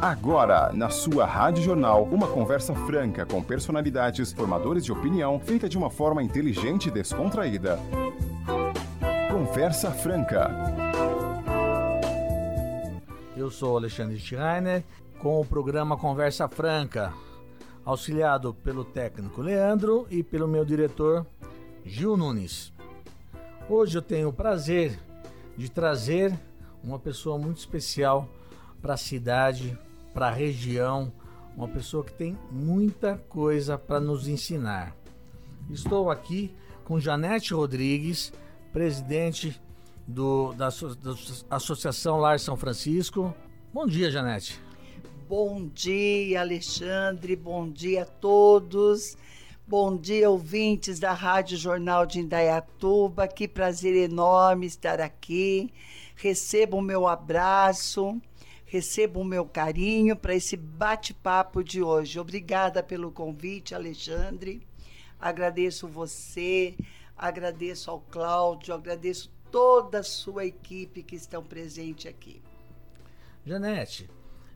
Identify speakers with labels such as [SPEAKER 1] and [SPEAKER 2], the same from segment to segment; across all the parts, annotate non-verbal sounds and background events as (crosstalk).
[SPEAKER 1] Agora, na sua Rádio Jornal, uma conversa franca com personalidades, formadores de opinião, feita de uma forma inteligente e descontraída. Conversa Franca.
[SPEAKER 2] Eu sou Alexandre Schreiner com o programa Conversa Franca, auxiliado pelo técnico Leandro e pelo meu diretor Gil Nunes. Hoje eu tenho o prazer de trazer uma pessoa muito especial para a cidade, para a região, uma pessoa que tem muita coisa para nos ensinar. Estou aqui com Janete Rodrigues, presidente do, da, da Associação Lar São Francisco. Bom dia, Janete.
[SPEAKER 3] Bom dia, Alexandre. Bom dia a todos. Bom dia, ouvintes da Rádio Jornal de Indaiatuba. Que prazer enorme estar aqui. Receba o meu abraço receba o meu carinho para esse bate-papo de hoje. Obrigada pelo convite, Alexandre. Agradeço você, agradeço ao Cláudio, agradeço toda a sua equipe que estão presente aqui.
[SPEAKER 2] Janete,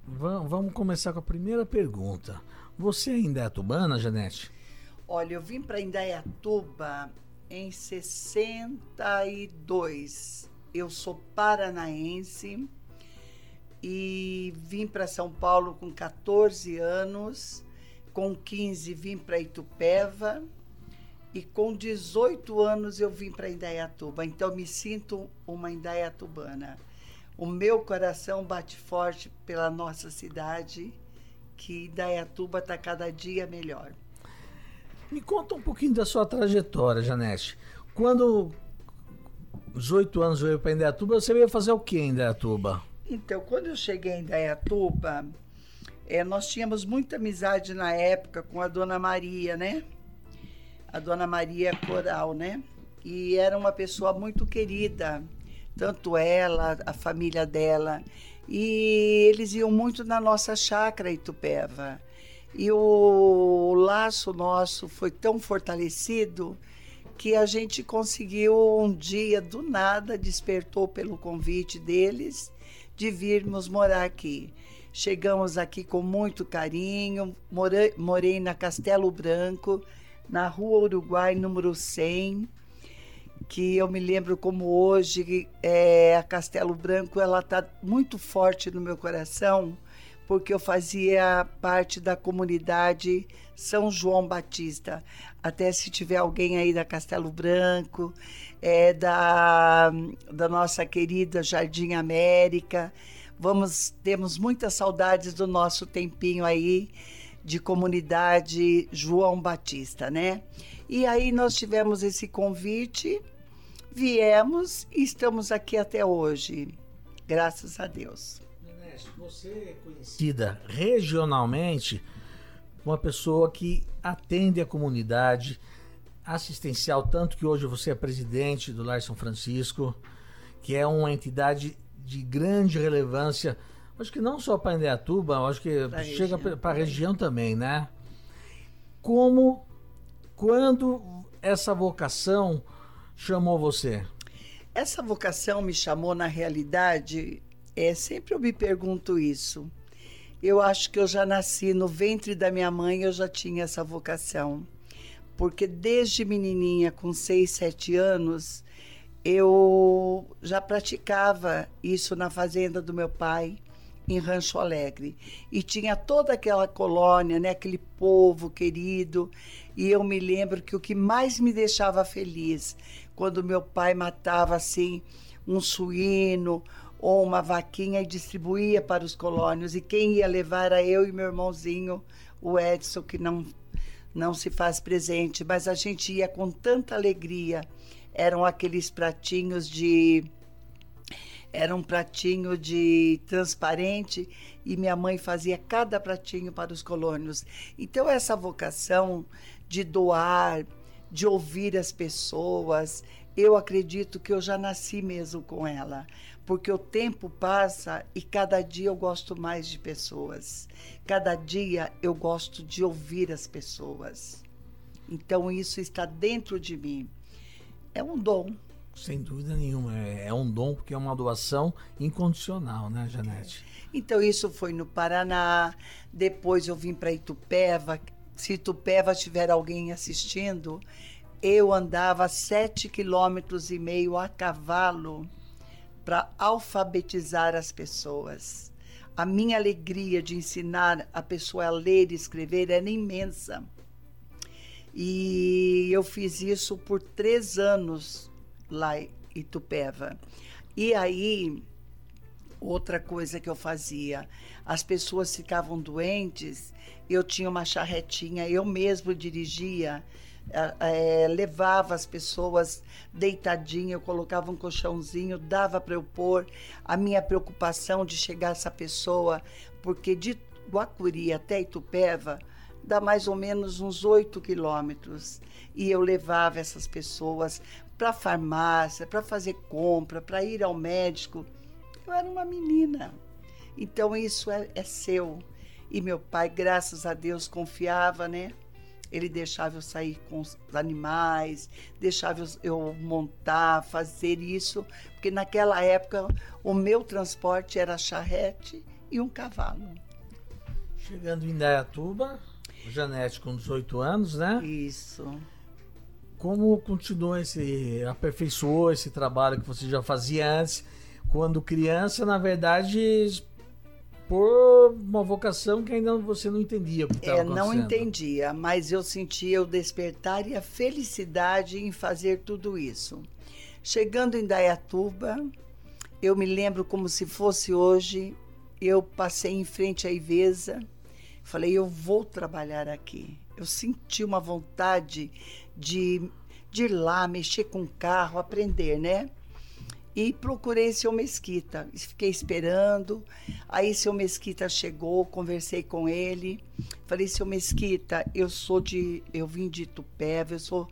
[SPEAKER 2] vamos começar com a primeira pergunta. Você ainda é tubana, Janete?
[SPEAKER 3] Olha, eu vim para Indaiatuba em 62. Eu sou paranaense e vim para São Paulo com 14 anos, com 15 vim para Itupeva e com 18 anos eu vim para Indaiatuba. Então me sinto uma indaiatubana. O meu coração bate forte pela nossa cidade, que Indaiatuba está cada dia melhor.
[SPEAKER 2] Me conta um pouquinho da sua trajetória, Janete. Quando 18 anos veio para Indaiatuba, você veio fazer o que em Indaiatuba?
[SPEAKER 3] Então, quando eu cheguei em Dayatuba, é, nós tínhamos muita amizade na época com a Dona Maria, né? A Dona Maria Coral, né? E era uma pessoa muito querida, tanto ela, a família dela. E eles iam muito na nossa chácara Itupeva. E o laço nosso foi tão fortalecido que a gente conseguiu um dia, do nada, despertou pelo convite deles de virmos morar aqui. Chegamos aqui com muito carinho, morei, morei na Castelo Branco, na Rua Uruguai, número 100, que eu me lembro como hoje é, a Castelo Branco ela está muito forte no meu coração, porque eu fazia parte da comunidade São João Batista. Até se tiver alguém aí da Castelo Branco, é, da, da nossa querida Jardim América. Vamos, temos muitas saudades do nosso tempinho aí de comunidade João Batista, né? E aí nós tivemos esse convite, viemos e estamos aqui até hoje, graças a Deus.
[SPEAKER 2] Você é conhecida regionalmente uma pessoa que atende a comunidade assistencial, tanto que hoje você é presidente do Lar São Francisco, que é uma entidade de grande relevância, acho que não só para Indaiatuba, acho que pra chega para a região também, né? Como, quando essa vocação chamou você?
[SPEAKER 3] Essa vocação me chamou, na realidade, é, sempre eu me pergunto isso. Eu acho que eu já nasci no ventre da minha mãe, eu já tinha essa vocação. Porque desde menininha, com 6, 7 anos, eu já praticava isso na fazenda do meu pai, em Rancho Alegre. E tinha toda aquela colônia, né, aquele povo querido. E eu me lembro que o que mais me deixava feliz, quando meu pai matava assim um suíno ou uma vaquinha e distribuía para os colônios. E quem ia levar era eu e meu irmãozinho, o Edson, que não, não se faz presente. Mas a gente ia com tanta alegria. Eram aqueles pratinhos de. Era um pratinho de transparente e minha mãe fazia cada pratinho para os colônios. Então, essa vocação de doar, de ouvir as pessoas, eu acredito que eu já nasci mesmo com ela porque o tempo passa e cada dia eu gosto mais de pessoas. Cada dia eu gosto de ouvir as pessoas. Então isso está dentro de mim. É um dom,
[SPEAKER 2] Sem dúvida nenhuma. É, é um dom porque é uma doação incondicional, né, Janete?
[SPEAKER 3] Então, isso foi no Paraná. Depois eu vim para Itupeva. Se Itupeva tiver alguém assistindo, eu andava sete quilômetros e meio a cavalo para alfabetizar as pessoas. A minha alegria de ensinar a pessoa a ler e escrever era imensa. E eu fiz isso por três anos lá em Itupeva. E aí, outra coisa que eu fazia, as pessoas ficavam doentes, eu tinha uma charretinha, eu mesmo dirigia, é, levava as pessoas deitadinha, eu colocava um colchãozinho, dava para eu pôr a minha preocupação de chegar essa pessoa, porque de Guacuri até Itupeva dá mais ou menos uns oito quilômetros. E eu levava essas pessoas para farmácia, para fazer compra, para ir ao médico. Eu era uma menina. Então isso é, é seu. E meu pai, graças a Deus, confiava, né? Ele deixava eu sair com os animais, deixava eu montar, fazer isso, porque naquela época o meu transporte era charrete e um cavalo.
[SPEAKER 2] Chegando em Dayatuba, Janete com 18 anos, né?
[SPEAKER 3] Isso
[SPEAKER 2] como continuou esse aperfeiçoou esse trabalho que você já fazia antes quando criança na verdade por uma vocação que ainda você não entendia
[SPEAKER 3] é não entendia mas eu sentia o despertar e a felicidade em fazer tudo isso. Chegando em Dayatuba eu me lembro como se fosse hoje eu passei em frente à Ivesa falei eu vou trabalhar aqui. Eu senti uma vontade de, de ir lá, mexer com o carro, aprender, né? E procurei seu Mesquita. Fiquei esperando. Aí seu Mesquita chegou, conversei com ele. Falei, seu Mesquita, eu sou de. Eu vim de Itupeva, eu sou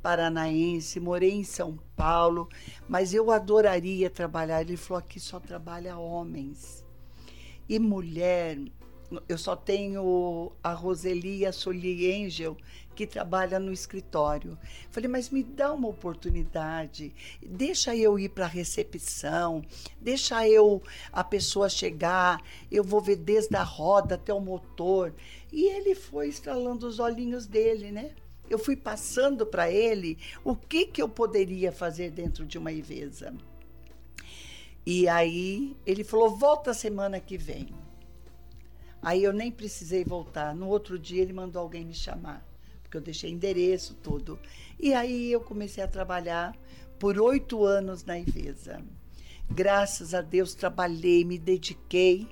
[SPEAKER 3] paranaense, morei em São Paulo, mas eu adoraria trabalhar. Ele falou: aqui só trabalha homens. E mulher, eu só tenho a Roseli e a Soli Angel, que trabalha no escritório. Falei, mas me dá uma oportunidade, deixa eu ir para a recepção, deixa eu a pessoa chegar, eu vou ver desde a roda até o motor. E ele foi estralando os olhinhos dele, né? Eu fui passando para ele o que, que eu poderia fazer dentro de uma Ivesa. E aí ele falou: volta semana que vem. Aí eu nem precisei voltar. No outro dia ele mandou alguém me chamar porque eu deixei endereço, tudo. E aí eu comecei a trabalhar por oito anos na Ivesa. Graças a Deus trabalhei, me dediquei.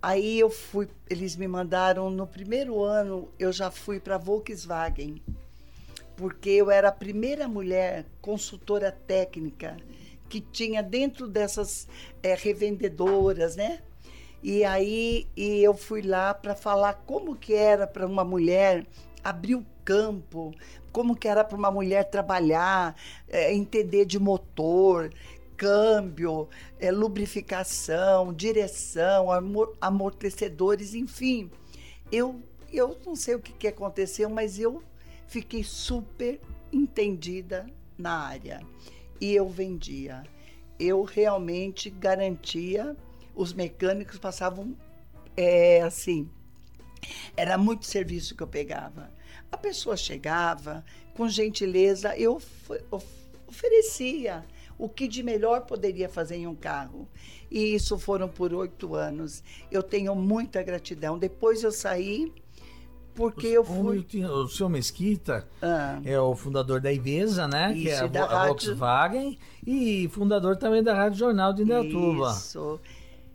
[SPEAKER 3] Aí eu fui, eles me mandaram no primeiro ano, eu já fui para Volkswagen, porque eu era a primeira mulher consultora técnica que tinha dentro dessas é, revendedoras, né? E aí e eu fui lá para falar como que era para uma mulher abrir o campo, como que era para uma mulher trabalhar, é, entender de motor, câmbio, é, lubrificação, direção, amor, amortecedores, enfim. Eu, eu não sei o que, que aconteceu, mas eu fiquei super entendida na área. E eu vendia. Eu realmente garantia, os mecânicos passavam é, assim, era muito serviço que eu pegava. A pessoa chegava, com gentileza, eu oferecia o que de melhor poderia fazer em um carro. E isso foram por oito anos. Eu tenho muita gratidão. Depois eu saí porque o, eu fui.
[SPEAKER 2] O senhor Mesquita ah. é o fundador da Ivesa, né? Isso, que é a, a Volkswagen e fundador também da Rádio Jornal de Indaiatuba.
[SPEAKER 3] Isso.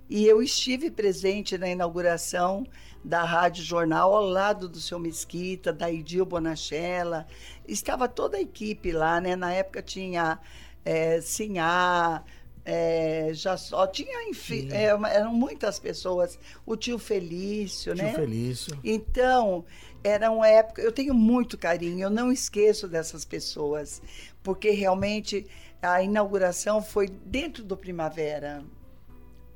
[SPEAKER 3] E eu estive presente na inauguração da Rádio Jornal ao lado do seu Mesquita, da Idil Bonachella. Estava toda a equipe lá, né? Na época tinha é, Sinhá, é, já só tinha, enfim, é, eram muitas pessoas. O tio Felício,
[SPEAKER 2] tio
[SPEAKER 3] né?
[SPEAKER 2] Tio Felício.
[SPEAKER 3] Então, era uma época. Eu tenho muito carinho, eu não esqueço dessas pessoas, porque realmente a inauguração foi dentro do Primavera.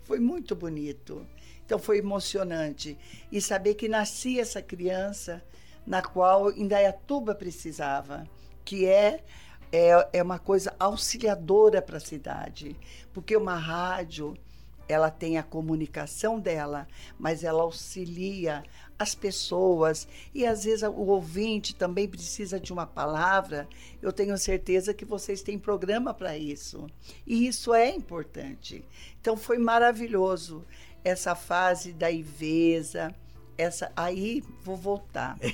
[SPEAKER 3] Foi muito bonito. Então foi emocionante. E saber que nascia essa criança na qual Indaiatuba precisava, que é é, é uma coisa auxiliadora para a cidade, porque uma rádio ela tem a comunicação dela, mas ela auxilia as pessoas e às vezes o ouvinte também precisa de uma palavra. Eu tenho certeza que vocês têm programa para isso. E isso é importante. Então foi maravilhoso essa fase da Ivesa, essa aí vou voltar. (laughs)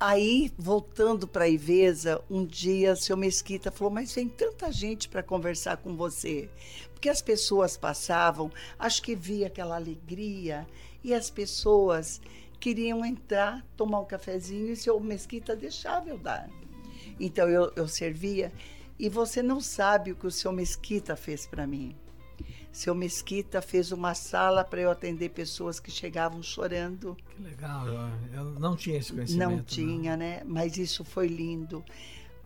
[SPEAKER 3] Aí, voltando para a Ivesa, um dia seu Mesquita falou: Mas vem tanta gente para conversar com você. Porque as pessoas passavam, acho que via aquela alegria, e as pessoas queriam entrar, tomar um cafezinho, e o seu Mesquita deixava eu dar. Então eu, eu servia, e você não sabe o que o seu Mesquita fez para mim. Seu Mesquita fez uma sala para eu atender pessoas que chegavam chorando.
[SPEAKER 2] Que legal, eu não tinha esse conhecimento.
[SPEAKER 3] Não tinha, não. né? Mas isso foi lindo.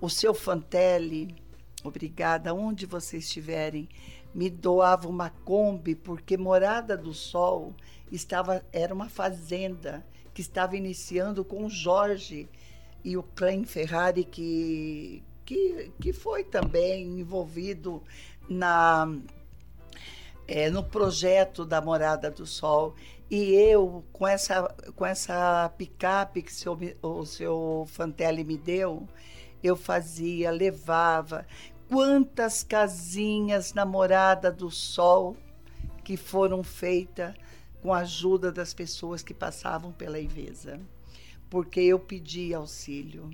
[SPEAKER 3] O seu Fantelli, obrigada, onde vocês estiverem, me doava uma Kombi, porque Morada do Sol estava era uma fazenda que estava iniciando com o Jorge e o Clem Ferrari, que, que, que foi também envolvido na é, no projeto da Morada do Sol. E eu, com essa, com essa picape que seu, o seu Fantelli me deu, eu fazia, levava. Quantas casinhas na Morada do Sol que foram feitas com a ajuda das pessoas que passavam pela Ivesa. Porque eu pedi auxílio.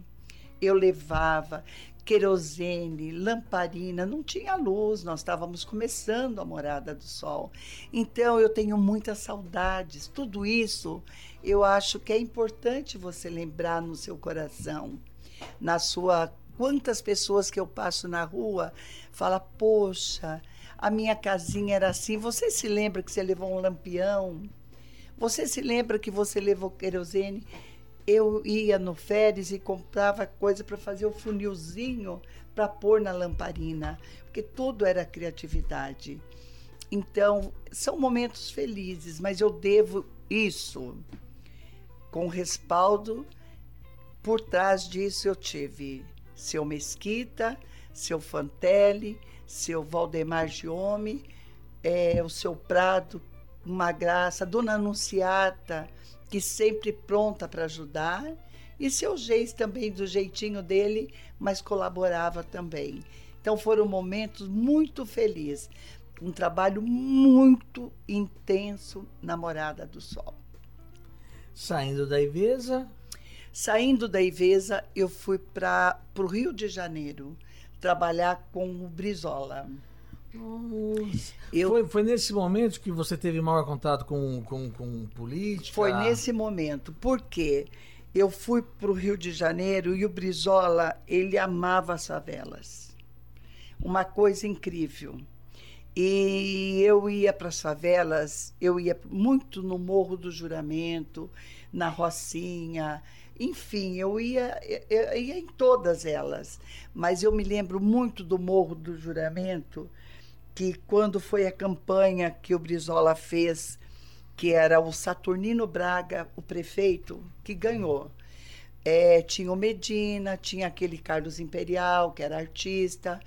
[SPEAKER 3] Eu levava, querosene, lamparina, não tinha luz, nós estávamos começando a morada do sol. Então eu tenho muitas saudades. Tudo isso eu acho que é importante você lembrar no seu coração, na sua quantas pessoas que eu passo na rua fala, poxa, a minha casinha era assim. Você se lembra que você levou um lampião? Você se lembra que você levou querosene? eu ia no Férias e comprava coisa para fazer o funilzinho para pôr na lamparina, porque tudo era criatividade. Então, são momentos felizes, mas eu devo isso com respaldo. Por trás disso eu tive seu Mesquita, seu Fantelli, seu Valdemar Giome, é, o seu Prado, uma graça, Dona Anunciata, que sempre pronta para ajudar, e seu Geis também do jeitinho dele, mas colaborava também. Então foram momentos muito felizes, um trabalho muito intenso na Morada do Sol.
[SPEAKER 2] Saindo da Ivesa?
[SPEAKER 3] Saindo da Ivesa, eu fui para o Rio de Janeiro trabalhar com o Brizola.
[SPEAKER 2] Eu, foi, foi, nesse momento que você teve maior contato com, com, com política?
[SPEAKER 3] Foi nesse momento, porque eu fui para o Rio de Janeiro e o Brizola, ele amava as favelas. Uma coisa incrível. E eu ia para as favelas, eu ia muito no Morro do Juramento, na Rocinha, enfim, eu ia, eu ia em todas elas. Mas eu me lembro muito do Morro do Juramento, que quando foi a campanha que o Brizola fez, que era o Saturnino Braga, o prefeito, que ganhou. É, tinha o Medina, tinha aquele Carlos Imperial, que era artista,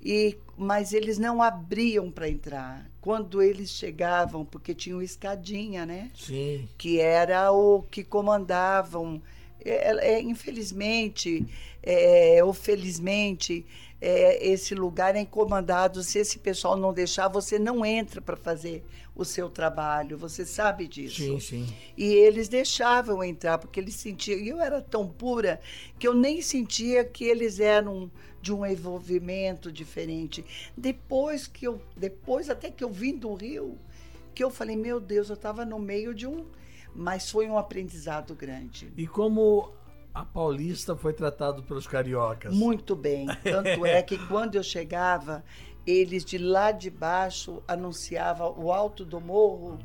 [SPEAKER 3] e mas eles não abriam para entrar. Quando eles chegavam, porque tinha o Escadinha, né?
[SPEAKER 2] Sim.
[SPEAKER 3] Que era o que comandavam. É, é, infelizmente, é, ou felizmente, é, esse lugar é comandado. Se esse pessoal não deixar, você não entra para fazer o seu trabalho. Você sabe disso.
[SPEAKER 2] Sim, sim.
[SPEAKER 3] E eles deixavam entrar, porque eles sentiam. E eu era tão pura que eu nem sentia que eles eram de um envolvimento diferente. Depois que eu. Depois, até que eu vim do Rio, que eu falei, meu Deus, eu estava no meio de um. Mas foi um aprendizado grande.
[SPEAKER 2] E como a Paulista foi tratado pelos cariocas.
[SPEAKER 3] Muito bem. Tanto é que (laughs) quando eu chegava, eles de lá de baixo anunciavam o alto do morro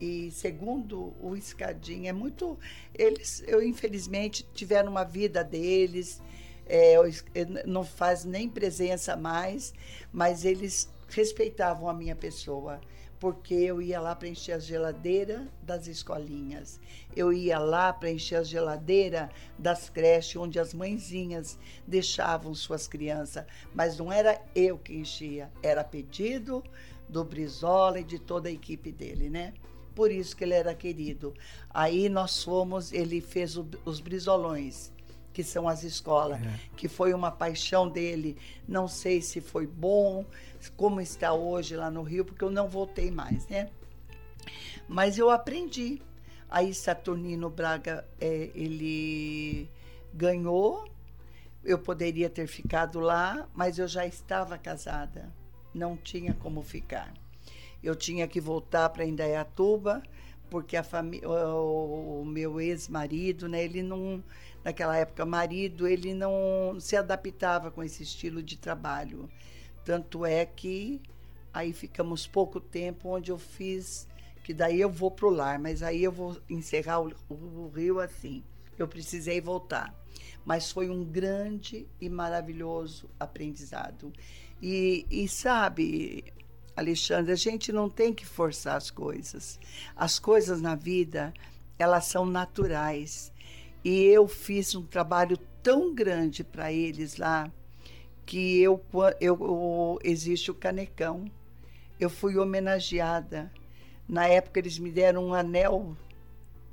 [SPEAKER 3] e segundo o escadinha é muito eles eu infelizmente tiveram uma vida deles é, não faz nem presença mais mas eles respeitavam a minha pessoa porque eu ia lá para encher a geladeira das escolinhas. Eu ia lá para encher a geladeira das creches onde as mãezinhas deixavam suas crianças, mas não era eu que enchia, era pedido do Brizola e de toda a equipe dele, né? Por isso que ele era querido. Aí nós fomos, ele fez o, os brizolões que são as escolas, é. que foi uma paixão dele. Não sei se foi bom, como está hoje lá no Rio, porque eu não voltei mais, né? Mas eu aprendi. Aí Saturnino Braga, é, ele ganhou. Eu poderia ter ficado lá, mas eu já estava casada. Não tinha como ficar. Eu tinha que voltar para Indaiatuba, porque a família, o, meu ex-marido, né, ele não naquela época, marido, ele não se adaptava com esse estilo de trabalho. Tanto é que aí ficamos pouco tempo onde eu fiz, que daí eu vou pro lar, mas aí eu vou encerrar o, o Rio assim. Eu precisei voltar. Mas foi um grande e maravilhoso aprendizado. E, e sabe, Alexandre, a gente não tem que forçar as coisas. As coisas na vida, elas são naturais. E eu fiz um trabalho tão grande para eles lá que eu, eu, existe o canecão. Eu fui homenageada. Na época eles me deram um anel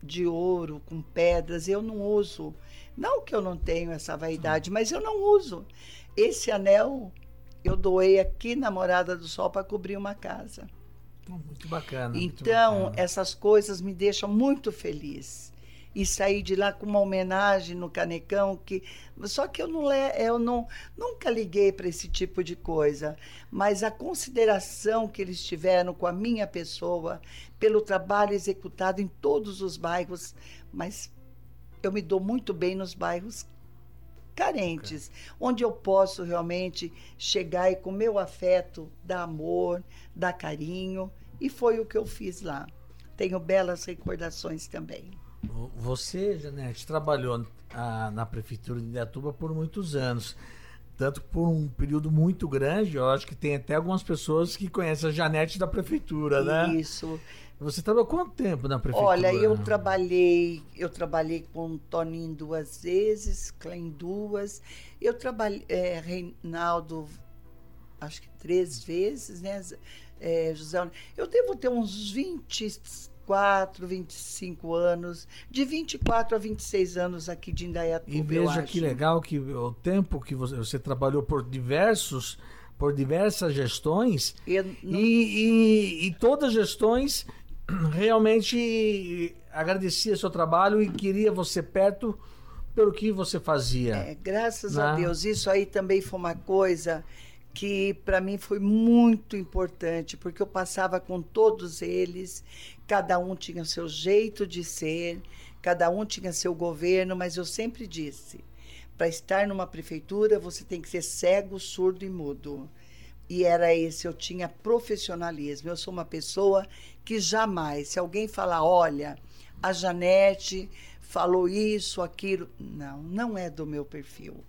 [SPEAKER 3] de ouro com pedras. Eu não uso. Não que eu não tenho essa vaidade, mas eu não uso. Esse anel eu doei aqui na Morada do Sol para cobrir uma casa.
[SPEAKER 2] Muito bacana.
[SPEAKER 3] Então,
[SPEAKER 2] muito bacana.
[SPEAKER 3] essas coisas me deixam muito feliz e sair de lá com uma homenagem no canecão que só que eu não eu não nunca liguei para esse tipo de coisa, mas a consideração que eles tiveram com a minha pessoa pelo trabalho executado em todos os bairros, mas eu me dou muito bem nos bairros carentes, okay. onde eu posso realmente chegar e com meu afeto dar amor, dar carinho, e foi o que eu fiz lá. Tenho belas recordações também.
[SPEAKER 2] Você, Janete, trabalhou na prefeitura de Indaiatuba por muitos anos. Tanto por um período muito grande, eu acho que tem até algumas pessoas que conhecem a Janete da prefeitura, né?
[SPEAKER 3] Isso.
[SPEAKER 2] Você trabalhou quanto tempo na prefeitura?
[SPEAKER 3] Olha, eu trabalhei, eu trabalhei com o Toninho duas vezes, Clem duas. Eu trabalhei, é, Reinaldo, acho que três vezes, né? É, José, eu devo ter uns 20 24, 25 anos, de 24 a 26 anos aqui de Indaiatuba.
[SPEAKER 2] E veja que legal que o tempo que você, você trabalhou por diversos por diversas gestões não... e, e, e todas as gestões realmente agradecia seu trabalho e queria você perto pelo que você fazia.
[SPEAKER 3] É, graças né? a Deus. Isso aí também foi uma coisa que para mim foi muito importante, porque eu passava com todos eles, cada um tinha seu jeito de ser, cada um tinha seu governo, mas eu sempre disse: para estar numa prefeitura você tem que ser cego, surdo e mudo. E era esse, eu tinha profissionalismo. Eu sou uma pessoa que jamais, se alguém falar, olha, a Janete falou isso, aquilo, não, não é do meu perfil.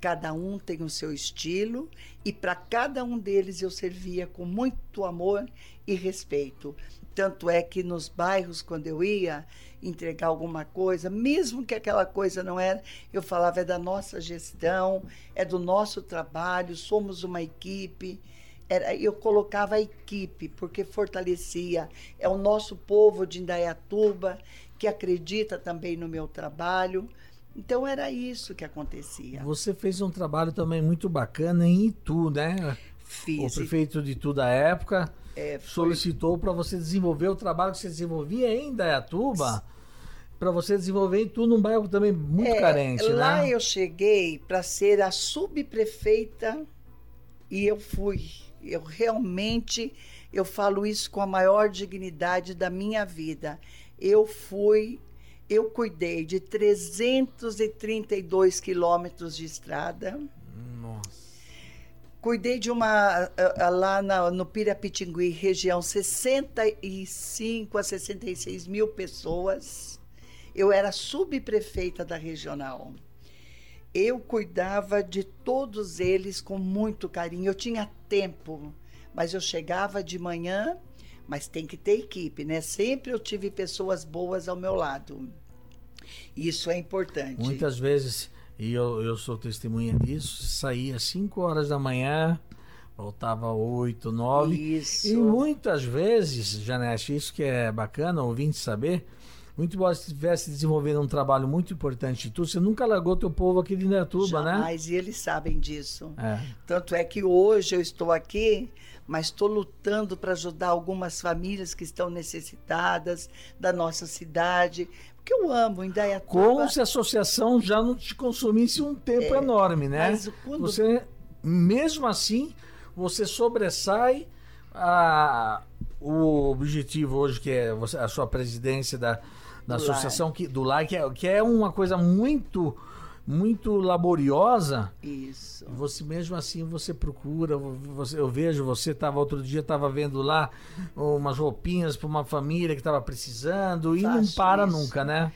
[SPEAKER 3] Cada um tem o seu estilo e para cada um deles eu servia com muito amor e respeito. Tanto é que nos bairros, quando eu ia entregar alguma coisa, mesmo que aquela coisa não era, eu falava é da nossa gestão, é do nosso trabalho, somos uma equipe. Era, eu colocava a equipe, porque fortalecia. É o nosso povo de Indaiatuba que acredita também no meu trabalho. Então era isso que acontecia.
[SPEAKER 2] Você fez um trabalho também muito bacana em Itu, né?
[SPEAKER 3] Fiz.
[SPEAKER 2] O prefeito de Itu da época é, foi... solicitou para você desenvolver o trabalho que você desenvolvia em Dayatuba, para você desenvolver em Itu num bairro também muito é, carente,
[SPEAKER 3] lá
[SPEAKER 2] né?
[SPEAKER 3] eu cheguei para ser a subprefeita e eu fui. Eu realmente eu falo isso com a maior dignidade da minha vida. Eu fui eu cuidei de 332 quilômetros de estrada.
[SPEAKER 2] Nossa.
[SPEAKER 3] Cuidei de uma, lá na, no Pirapitingui, região, 65 a 66 mil pessoas. Eu era subprefeita da regional. Eu cuidava de todos eles com muito carinho. Eu tinha tempo, mas eu chegava de manhã, Mas tem que ter equipe, né? Sempre eu tive pessoas boas ao meu lado. Isso é importante.
[SPEAKER 2] Muitas vezes, e eu, eu sou testemunha disso, saía às 5 horas da manhã, voltava às 8, 9.
[SPEAKER 3] Isso.
[SPEAKER 2] E muitas vezes, Janete, isso que é bacana, ouvinte saber, muito embora estivesse desenvolvendo um trabalho muito importante de tu, você nunca largou teu povo aqui de Indaiatuba, né?
[SPEAKER 3] Jamais, e eles sabem disso.
[SPEAKER 2] É.
[SPEAKER 3] Tanto é que hoje eu estou aqui, mas estou lutando para ajudar algumas famílias que estão necessitadas da nossa cidade, porque eu amo Indaiatuba.
[SPEAKER 2] Como se a associação já não te consumisse um tempo enorme, né?
[SPEAKER 3] É, mas quando-
[SPEAKER 2] Você, mesmo assim, você sobressai a, o objetivo hoje, que é você- a sua presidência da, da
[SPEAKER 3] Do
[SPEAKER 2] associação que, do LAR, que é, que é uma coisa muito, muito laboriosa.
[SPEAKER 3] Isso.
[SPEAKER 2] Você mesmo assim você procura, você, eu vejo você estava outro dia estava vendo lá umas roupinhas para uma família que estava precisando e não para
[SPEAKER 3] isso.
[SPEAKER 2] nunca, né?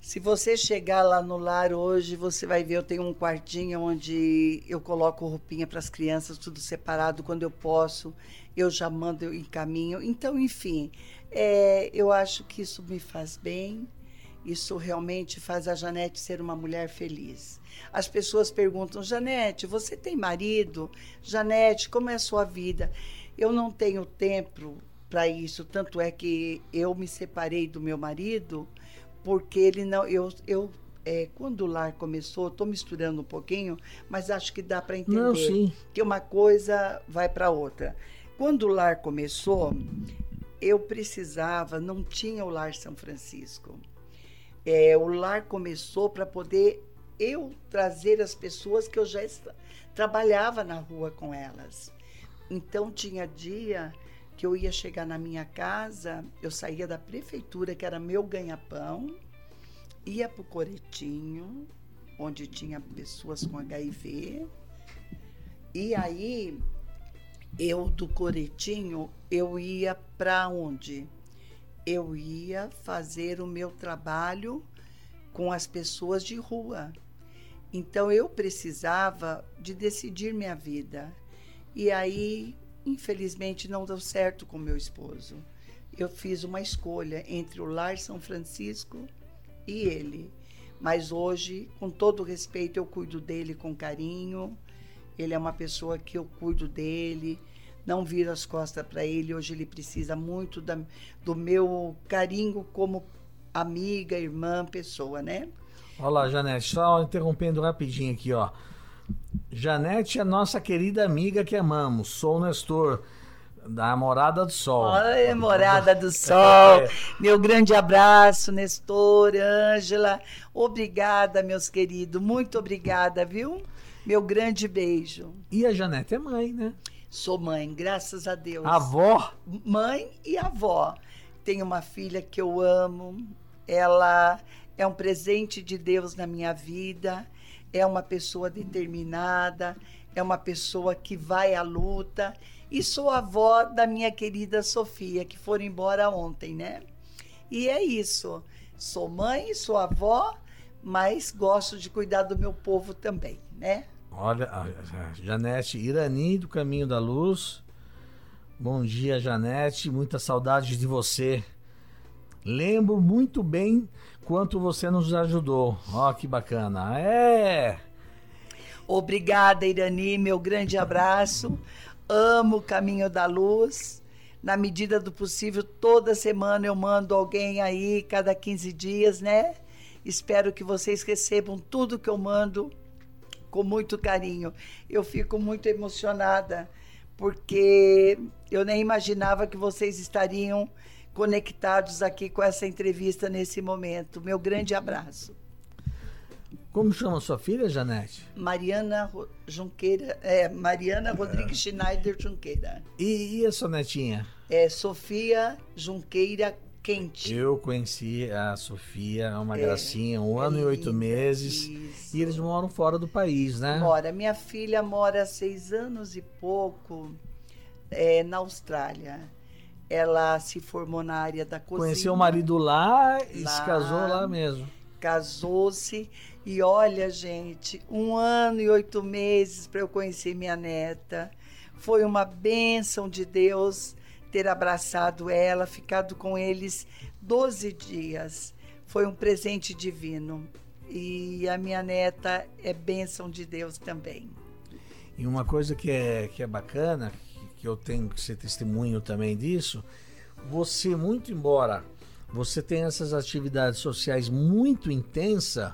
[SPEAKER 3] Se você chegar lá no lar hoje, você vai ver, eu tenho um quartinho onde eu coloco roupinha para as crianças, tudo separado, quando eu posso, eu já mando, eu encaminho. Então, enfim, é, eu acho que isso me faz bem, isso realmente faz a Janete ser uma mulher feliz. As pessoas perguntam, Janete, você tem marido? Janete, como é a sua vida? Eu não tenho tempo para isso, tanto é que eu me separei do meu marido porque ele não. Eu, eu é, quando o lar começou, estou misturando um pouquinho, mas acho que dá para entender
[SPEAKER 2] Não,
[SPEAKER 3] que uma coisa vai para outra. Quando o lar começou, eu precisava, não tinha o lar São Francisco. É, o lar começou para poder eu trazer as pessoas que eu já trabalhava na rua com elas. Então tinha dia que eu ia chegar na minha casa, eu saía da prefeitura, que era meu ganha-pão, ia para o Coretinho, onde tinha pessoas com HIV, e aí eu do Coretinho, eu ia para onde? Eu ia fazer o meu trabalho com as pessoas de rua. Então eu precisava de decidir minha vida. E aí, infelizmente, não deu certo com meu esposo. Eu fiz uma escolha entre o Lar São Francisco e ele. Mas hoje, com todo respeito, eu cuido dele com carinho. Ele é uma pessoa que eu cuido dele, não viro as costas para ele. Hoje ele precisa muito da, do meu carinho como amiga, irmã, pessoa, né?
[SPEAKER 2] Olha lá, Janete, só interrompendo rapidinho aqui, ó. Janete é nossa querida amiga que amamos. Sou o Nestor, da Morada do Sol.
[SPEAKER 3] Oi, Morada do Sol. (laughs) Meu grande abraço, Nestor, Ângela. Obrigada, meus queridos. Muito obrigada, viu? Meu grande beijo.
[SPEAKER 2] E a Janete é mãe, né?
[SPEAKER 3] Sou mãe, graças a Deus.
[SPEAKER 2] Avó.
[SPEAKER 3] Mãe e avó. Tenho uma filha que eu amo. Ela é um presente de Deus na minha vida. É uma pessoa determinada. É uma pessoa que vai à luta. E sou avó da minha querida Sofia, que foram embora ontem, né? E é isso. Sou mãe, sou avó, mas gosto de cuidar do meu povo também, né?
[SPEAKER 2] Olha, a Janete Irani do Caminho da Luz. Bom dia, Janete. Muita saudade de você. Lembro muito bem quanto você nos ajudou. Ó, que bacana. É.
[SPEAKER 3] Obrigada, Irani, meu grande abraço. Amo o caminho da luz. Na medida do possível, toda semana eu mando alguém aí, cada 15 dias, né? Espero que vocês recebam tudo que eu mando com muito carinho. Eu fico muito emocionada, porque eu nem imaginava que vocês estariam conectados aqui com essa entrevista nesse momento. Meu grande abraço.
[SPEAKER 2] Como chama sua filha, Janete?
[SPEAKER 3] Mariana Junqueira, é, Mariana Rodrigues Schneider Junqueira.
[SPEAKER 2] E, e a sua netinha?
[SPEAKER 3] É Sofia Junqueira Quente.
[SPEAKER 2] Eu conheci a Sofia, é uma
[SPEAKER 3] É,
[SPEAKER 2] gracinha, um ano e oito meses.
[SPEAKER 3] isso.
[SPEAKER 2] E eles moram fora do país, né?
[SPEAKER 3] Mora. Minha filha mora há seis anos e pouco é, na Austrália. Ela se formou na área da cozinha.
[SPEAKER 2] Conheceu o marido lá e se
[SPEAKER 3] Lá.
[SPEAKER 2] casou lá mesmo.
[SPEAKER 3] casou-se e olha, gente, um ano e oito meses para eu conhecer minha neta. Foi uma bênção de Deus ter abraçado ela, ficado com eles 12 dias. Foi um presente divino. E a minha neta é bênção de Deus também.
[SPEAKER 2] E uma coisa que é, que é bacana, que eu tenho que ser testemunho também disso, você, muito embora você tenha essas atividades sociais muito intensas,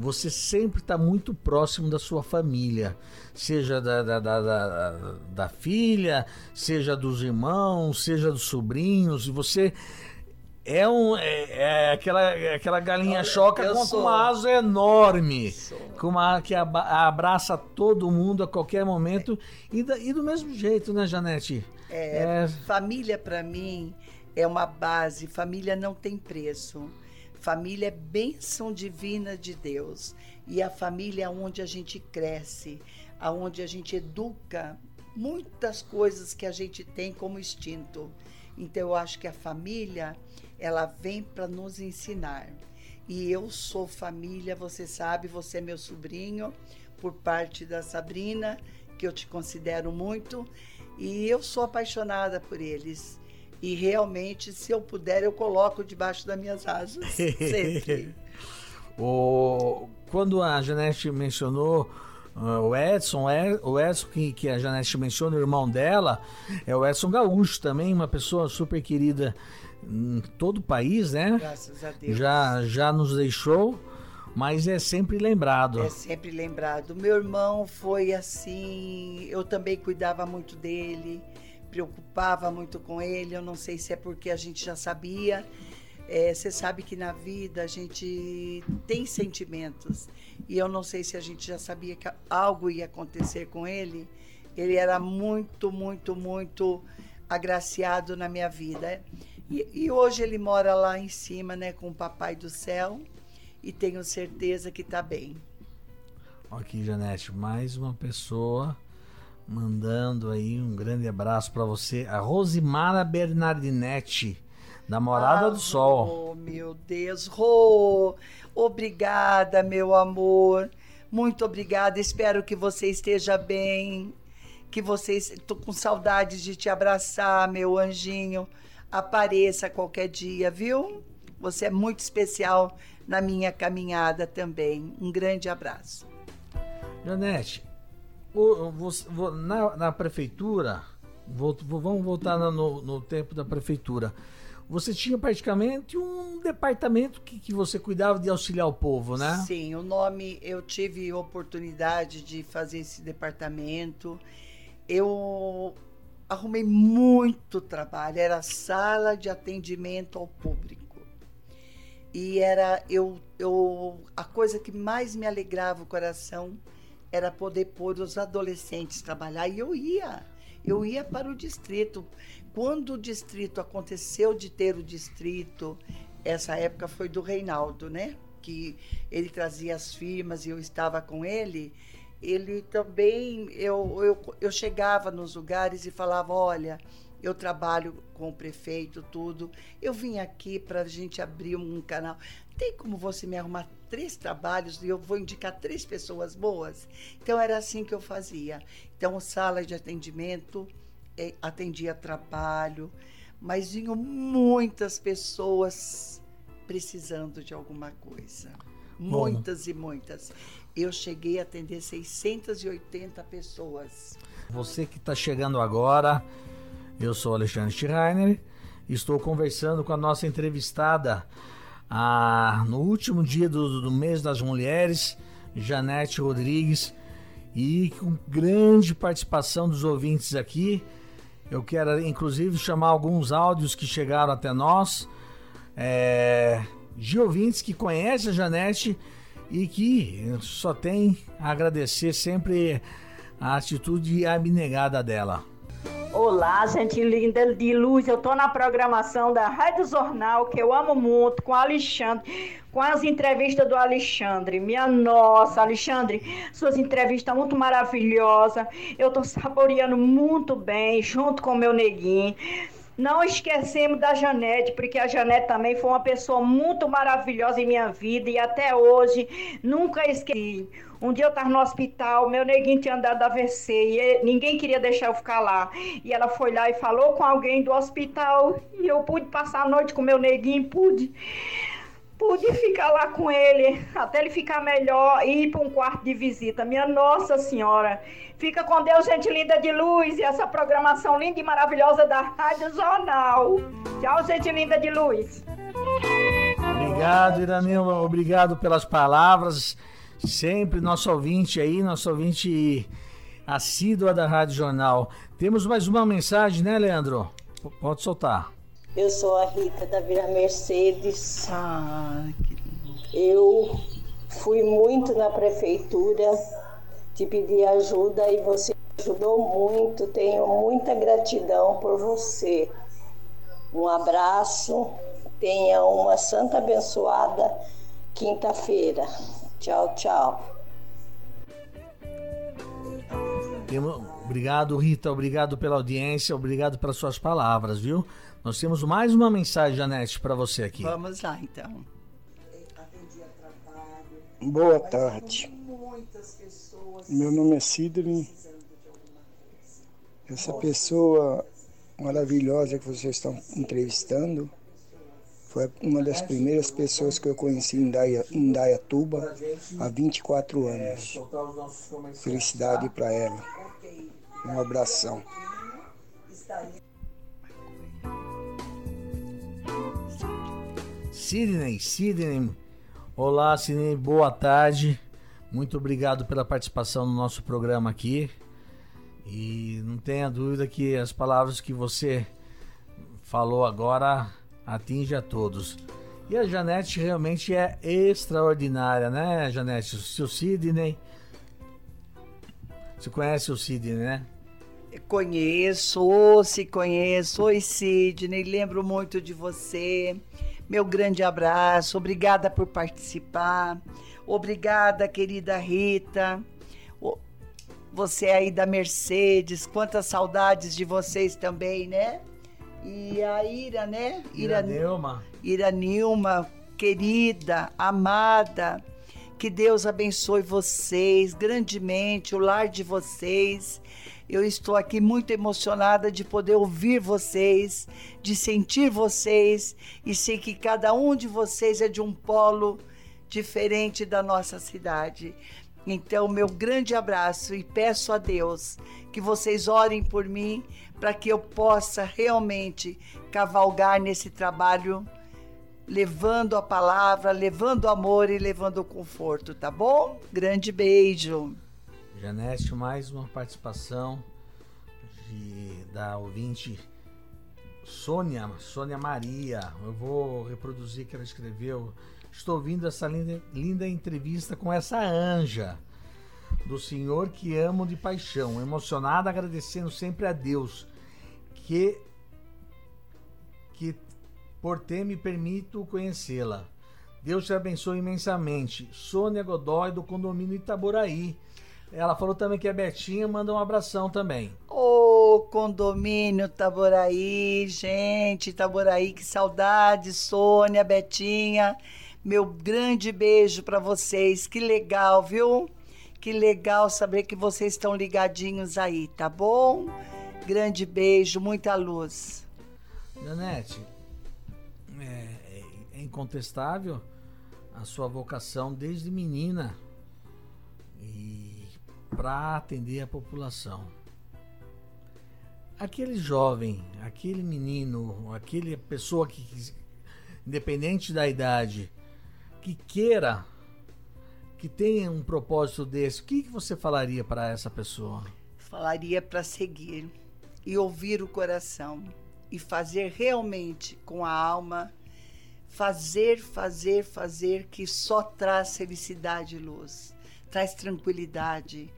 [SPEAKER 2] você sempre está muito próximo da sua família, seja da, da, da, da, da filha, seja dos irmãos, seja dos sobrinhos, e você é, um, é, é aquela, é aquela galinha Olha, choca com, com, uma asa enorme, sou. com uma que abraça todo mundo a qualquer momento é. e, da, e, do mesmo jeito, né, Janete?
[SPEAKER 3] É, é... Família para mim é uma base. Família não tem preço. Família é bênção divina de Deus. E a família é onde a gente cresce, aonde a gente educa muitas coisas que a gente tem como instinto. Então eu acho que a família, ela vem para nos ensinar. E eu sou família, você sabe, você é meu sobrinho, por parte da Sabrina, que eu te considero muito, e eu sou apaixonada por eles. E realmente, se eu puder, eu coloco debaixo das minhas asas. (laughs) Sempre.
[SPEAKER 2] o, quando a Janete mencionou uh, o Edson, o Edson que, que a Janete menciona, o irmão dela, é o Edson Gaúcho também, uma pessoa super querida em todo o país, né?
[SPEAKER 3] Graças a Deus.
[SPEAKER 2] Já, já nos deixou, mas é sempre lembrado.
[SPEAKER 3] É sempre lembrado. Meu irmão foi assim, eu também cuidava muito dele preocupava muito com ele. Eu não sei se é porque a gente já sabia. É, você sabe que na vida a gente tem sentimentos e eu não sei se a gente já sabia que algo ia acontecer com ele. Ele era muito, muito, muito agraciado na minha vida. E, e hoje ele mora lá em cima, né, com o Papai do Céu e tenho certeza que está bem.
[SPEAKER 2] Aqui, Janete, mais uma pessoa mandando aí um grande abraço para você, a Rosimara Bernardinetti, namorada ah, do Sol.
[SPEAKER 3] Oh, meu Deus, Rô, obrigada, meu amor. Muito obrigada. Espero que você esteja bem. Que você tô com saudades de te abraçar, meu anjinho. Apareça qualquer dia, viu? Você é muito especial na minha caminhada também. Um grande abraço.
[SPEAKER 2] Janete, o, na, na, prefeitura, vou, vamos voltar no, no, tempo da prefeitura. Você tinha praticamente um departamento que, que você cuidava de auxiliar o povo, né?
[SPEAKER 3] Sim, o nome, eu tive oportunidade de fazer esse departamento. Eu arrumei muito trabalho, era sala de atendimento ao público. E era eu, eu a coisa que mais me alegrava o coração era poder pôr os adolescentes trabalhar e eu ia. Eu ia para o distrito. Quando o distrito aconteceu de ter o distrito, essa época foi do Reinaldo, né? Que ele trazia as firmas e eu estava com ele. Ele também, eu, eu, eu chegava nos lugares e falava: olha, eu trabalho com o prefeito, tudo. Eu vim aqui para a gente abrir um canal. Tem como você me arrumar três trabalhos e eu vou indicar três pessoas boas? Então era assim que eu fazia. Então, sala de atendimento, eh, atendia trabalho, mas vinham muitas pessoas precisando de alguma coisa. Muitas Bom. e muitas. Eu cheguei a atender 680 pessoas.
[SPEAKER 2] Você que está chegando agora, eu sou Alexandre Schreiner, estou conversando com a nossa entrevistada no último dia do, do mês das mulheres, Janete Rodrigues, e com grande participação dos ouvintes aqui. Eu quero inclusive chamar alguns áudios que chegaram até nós, é, de ouvintes que conhecem a Janete e que só tem a agradecer sempre a atitude abnegada dela.
[SPEAKER 4] Olá, gente linda de luz. Eu tô na programação da Rádio Jornal, que eu amo muito, com Alexandre, com as entrevistas do Alexandre. Minha nossa, Alexandre, suas entrevistas muito maravilhosas. Eu tô saboreando muito bem, junto com o meu neguinho. Não esquecemos da Janete, porque a Janete também foi uma pessoa muito maravilhosa em minha vida e até hoje nunca esqueci. Um dia eu estava no hospital, meu neguinho tinha andado AVC e ninguém queria deixar eu ficar lá. E ela foi lá e falou com alguém do hospital e eu pude passar a noite com meu neguinho, pude pude ficar lá com ele até ele ficar melhor e ir para um quarto de visita. Minha Nossa Senhora. Fica com Deus, gente linda de luz, e essa programação linda e maravilhosa da Rádio Jornal. Tchau, gente linda de luz.
[SPEAKER 2] Obrigado, Iranilma. Obrigado pelas palavras. Sempre nosso ouvinte aí, nosso ouvinte assídua da Rádio Jornal. Temos mais uma mensagem, né, Leandro? Pode soltar.
[SPEAKER 5] Eu sou a Rita da Vila Mercedes. Ah, que... Eu fui muito na prefeitura, te pedi ajuda e você ajudou muito. Tenho muita gratidão por você. Um abraço, tenha uma santa abençoada quinta-feira. Tchau, tchau.
[SPEAKER 2] Obrigado, Rita. Obrigado pela audiência. Obrigado pelas suas palavras, viu? Nós temos mais uma mensagem, Janete, para você aqui.
[SPEAKER 3] Vamos lá, então.
[SPEAKER 6] Boa tarde. Meu nome é Sidney. Essa pessoa maravilhosa que vocês estão entrevistando foi uma das primeiras pessoas que eu conheci em, Daia, em Dayatuba há 24 anos. Felicidade para ela. Um abração.
[SPEAKER 2] Sidney, Sidney. Olá, Sidney, boa tarde. Muito obrigado pela participação no nosso programa aqui. E não tenha dúvida que as palavras que você falou agora atinge a todos. E a Janete realmente é extraordinária, né, Janete? Seu Sidney. Você conhece o Sidney, né?
[SPEAKER 3] Conheço, se conheço. Oi, Sidney, lembro muito de você. Meu grande abraço, obrigada por participar. Obrigada, querida Rita. Você aí da Mercedes, quantas saudades de vocês também, né? E a Ira, né?
[SPEAKER 2] Ira, Ira Nilma.
[SPEAKER 3] Ira Nilma, querida, amada. Que Deus abençoe vocês grandemente, o lar de vocês. Eu estou aqui muito emocionada de poder ouvir vocês, de sentir vocês e sei que cada um de vocês é de um polo diferente da nossa cidade. Então, meu grande abraço e peço a Deus que vocês orem por mim para que eu possa realmente cavalgar nesse trabalho, levando a palavra, levando amor e levando conforto, tá bom? Grande beijo.
[SPEAKER 2] Janete, mais uma participação de, da ouvinte Sônia, Sônia Maria. Eu vou reproduzir que ela escreveu. Estou ouvindo essa linda, linda entrevista com essa anja do Senhor que amo de paixão, emocionada, agradecendo sempre a Deus que que por ter me permito conhecê-la. Deus te abençoe imensamente. Sônia Godoy do condomínio Itaboraí. Ela falou também que a Betinha manda um abração também.
[SPEAKER 3] Ô, oh, condomínio Taboraí, gente, Taboraí, que saudade, Sônia, Betinha. Meu grande beijo para vocês. Que legal, viu? Que legal saber que vocês estão ligadinhos aí, tá bom? Grande beijo, muita luz.
[SPEAKER 2] Janete, é, é incontestável a sua vocação desde menina. E para atender a população. Aquele jovem, aquele menino, aquele pessoa que, independente da idade, que queira, que tenha um propósito desse, o que, que você falaria para essa pessoa?
[SPEAKER 3] Falaria para seguir e ouvir o coração e fazer realmente com a alma, fazer, fazer, fazer que só traz felicidade e luz, traz tranquilidade,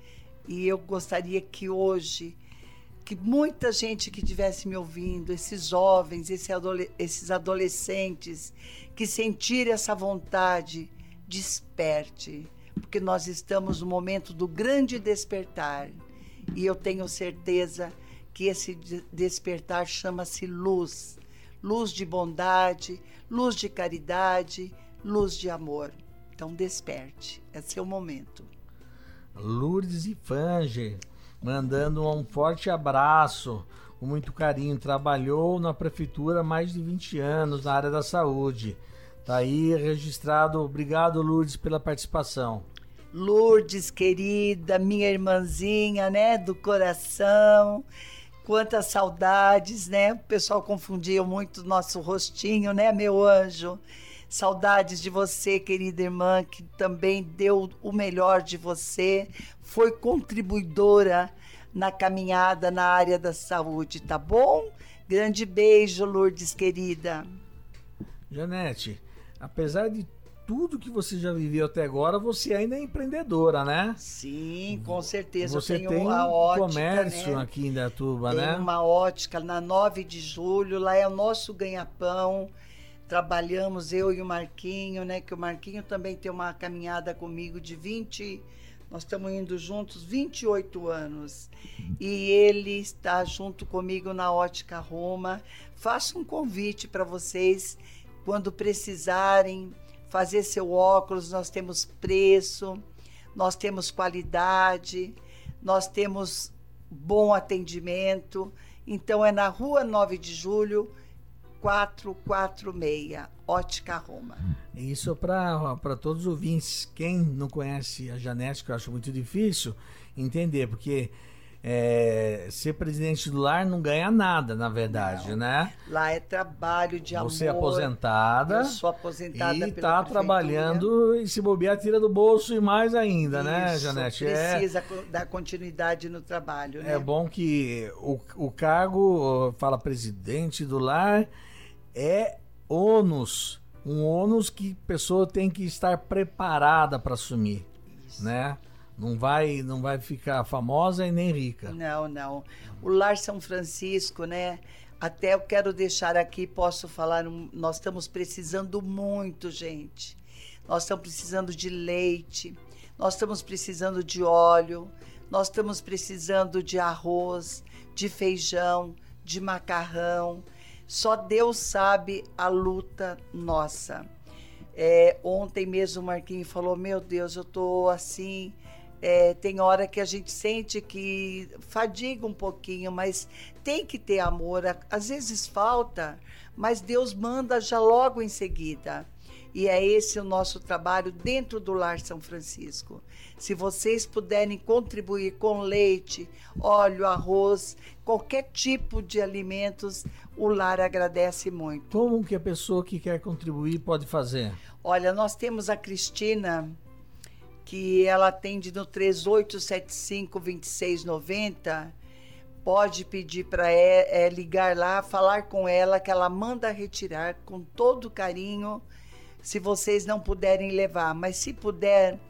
[SPEAKER 3] e eu gostaria que hoje, que muita gente que estivesse me ouvindo, esses jovens, esses adolescentes, que sentirem essa vontade, desperte, porque nós estamos no momento do grande despertar. E eu tenho certeza que esse despertar chama-se luz. Luz de bondade, luz de caridade, luz de amor. Então desperte, é seu momento.
[SPEAKER 2] Lourdes e Fange, mandando um forte abraço, com muito carinho. Trabalhou na prefeitura há mais de 20 anos na área da saúde. Tá aí registrado. Obrigado, Lourdes, pela participação.
[SPEAKER 3] Lourdes, querida, minha irmãzinha, né, do coração. Quantas saudades, né? O pessoal confundia muito nosso rostinho, né, meu anjo? Saudades de você, querida irmã, que também deu o melhor de você, foi contribuidora na caminhada na área da saúde, tá bom? Grande beijo, Lourdes, querida.
[SPEAKER 2] Janete, apesar de tudo que você já viveu até agora, você ainda é empreendedora, né?
[SPEAKER 3] Sim, com certeza.
[SPEAKER 2] Você
[SPEAKER 3] eu tenho
[SPEAKER 2] tem
[SPEAKER 3] a ótica,
[SPEAKER 2] comércio
[SPEAKER 3] né?
[SPEAKER 2] aqui em Datuba,
[SPEAKER 3] Tem
[SPEAKER 2] né?
[SPEAKER 3] uma ótica na 9 de julho, lá é o nosso ganha-pão. Trabalhamos eu e o Marquinho, né? Que o Marquinho também tem uma caminhada comigo de 20. Nós estamos indo juntos 28 anos. E ele está junto comigo na Ótica Roma. Faço um convite para vocês, quando precisarem fazer seu óculos, nós temos preço, nós temos qualidade, nós temos bom atendimento. Então é na Rua 9 de Julho, 446, Ótica Roma.
[SPEAKER 2] Isso para todos os ouvintes. Quem não conhece a Janete, que eu acho muito difícil entender, porque é, ser presidente do lar não ganha nada, na verdade,
[SPEAKER 3] Não.
[SPEAKER 2] né?
[SPEAKER 3] Lá é trabalho de amor.
[SPEAKER 2] Você é aposentada
[SPEAKER 3] Eu sou aposentada
[SPEAKER 2] e está trabalhando e se bobear, tira do bolso e mais ainda, né,
[SPEAKER 3] Isso,
[SPEAKER 2] Janete? É,
[SPEAKER 3] Precisa co- dar continuidade no trabalho, né?
[SPEAKER 2] é bom que o, o cargo, fala presidente do lar, é ônus. Um ônus que a pessoa tem que estar preparada para assumir,
[SPEAKER 3] Isso.
[SPEAKER 2] né? Não vai, não vai ficar famosa e nem rica.
[SPEAKER 3] Não, não. O Lar São Francisco, né? Até eu quero deixar aqui, posso falar, nós estamos precisando muito, gente. Nós estamos precisando de leite, nós estamos precisando de óleo, nós estamos precisando de arroz, de feijão, de macarrão. Só Deus sabe a luta nossa. É, ontem mesmo o Marquinhos falou: Meu Deus, eu tô assim. é, tem hora que a gente sente que fadiga um pouquinho, mas tem que ter amor. Às vezes falta, mas Deus manda já logo em seguida. E é esse o nosso trabalho dentro do Lar São Francisco. Se vocês puderem contribuir com leite, óleo, arroz, qualquer tipo de alimentos, o lar agradece muito.
[SPEAKER 2] Como que a pessoa que quer contribuir pode fazer?
[SPEAKER 3] Olha, nós temos a Cristina, que ela atende no 3875-2690. Pode pedir para é, ligar lá, falar com ela, que ela manda retirar com todo carinho, se vocês não puderem levar. Mas se puder,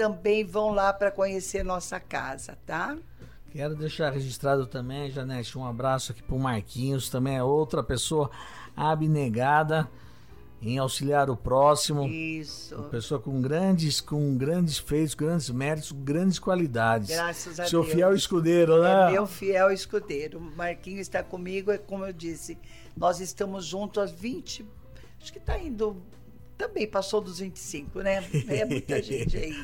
[SPEAKER 3] também vão lá para conhecer nossa casa, tá?
[SPEAKER 2] Quero deixar registrado também, Janete, um abraço aqui pro Marquinhos, também é outra pessoa abnegada em auxiliar o próximo.
[SPEAKER 3] Isso.
[SPEAKER 2] Uma pessoa com grandes, com grandes feitos, grandes méritos, grandes qualidades.
[SPEAKER 3] Graças a
[SPEAKER 2] Seu
[SPEAKER 3] Deus.
[SPEAKER 2] fiel escudeiro, né?
[SPEAKER 3] É meu fiel escudeiro. O Marquinhos está comigo, é como eu disse, nós estamos juntos há 20, acho que está indo, também passou dos 25, né? É muita (laughs) gente aí.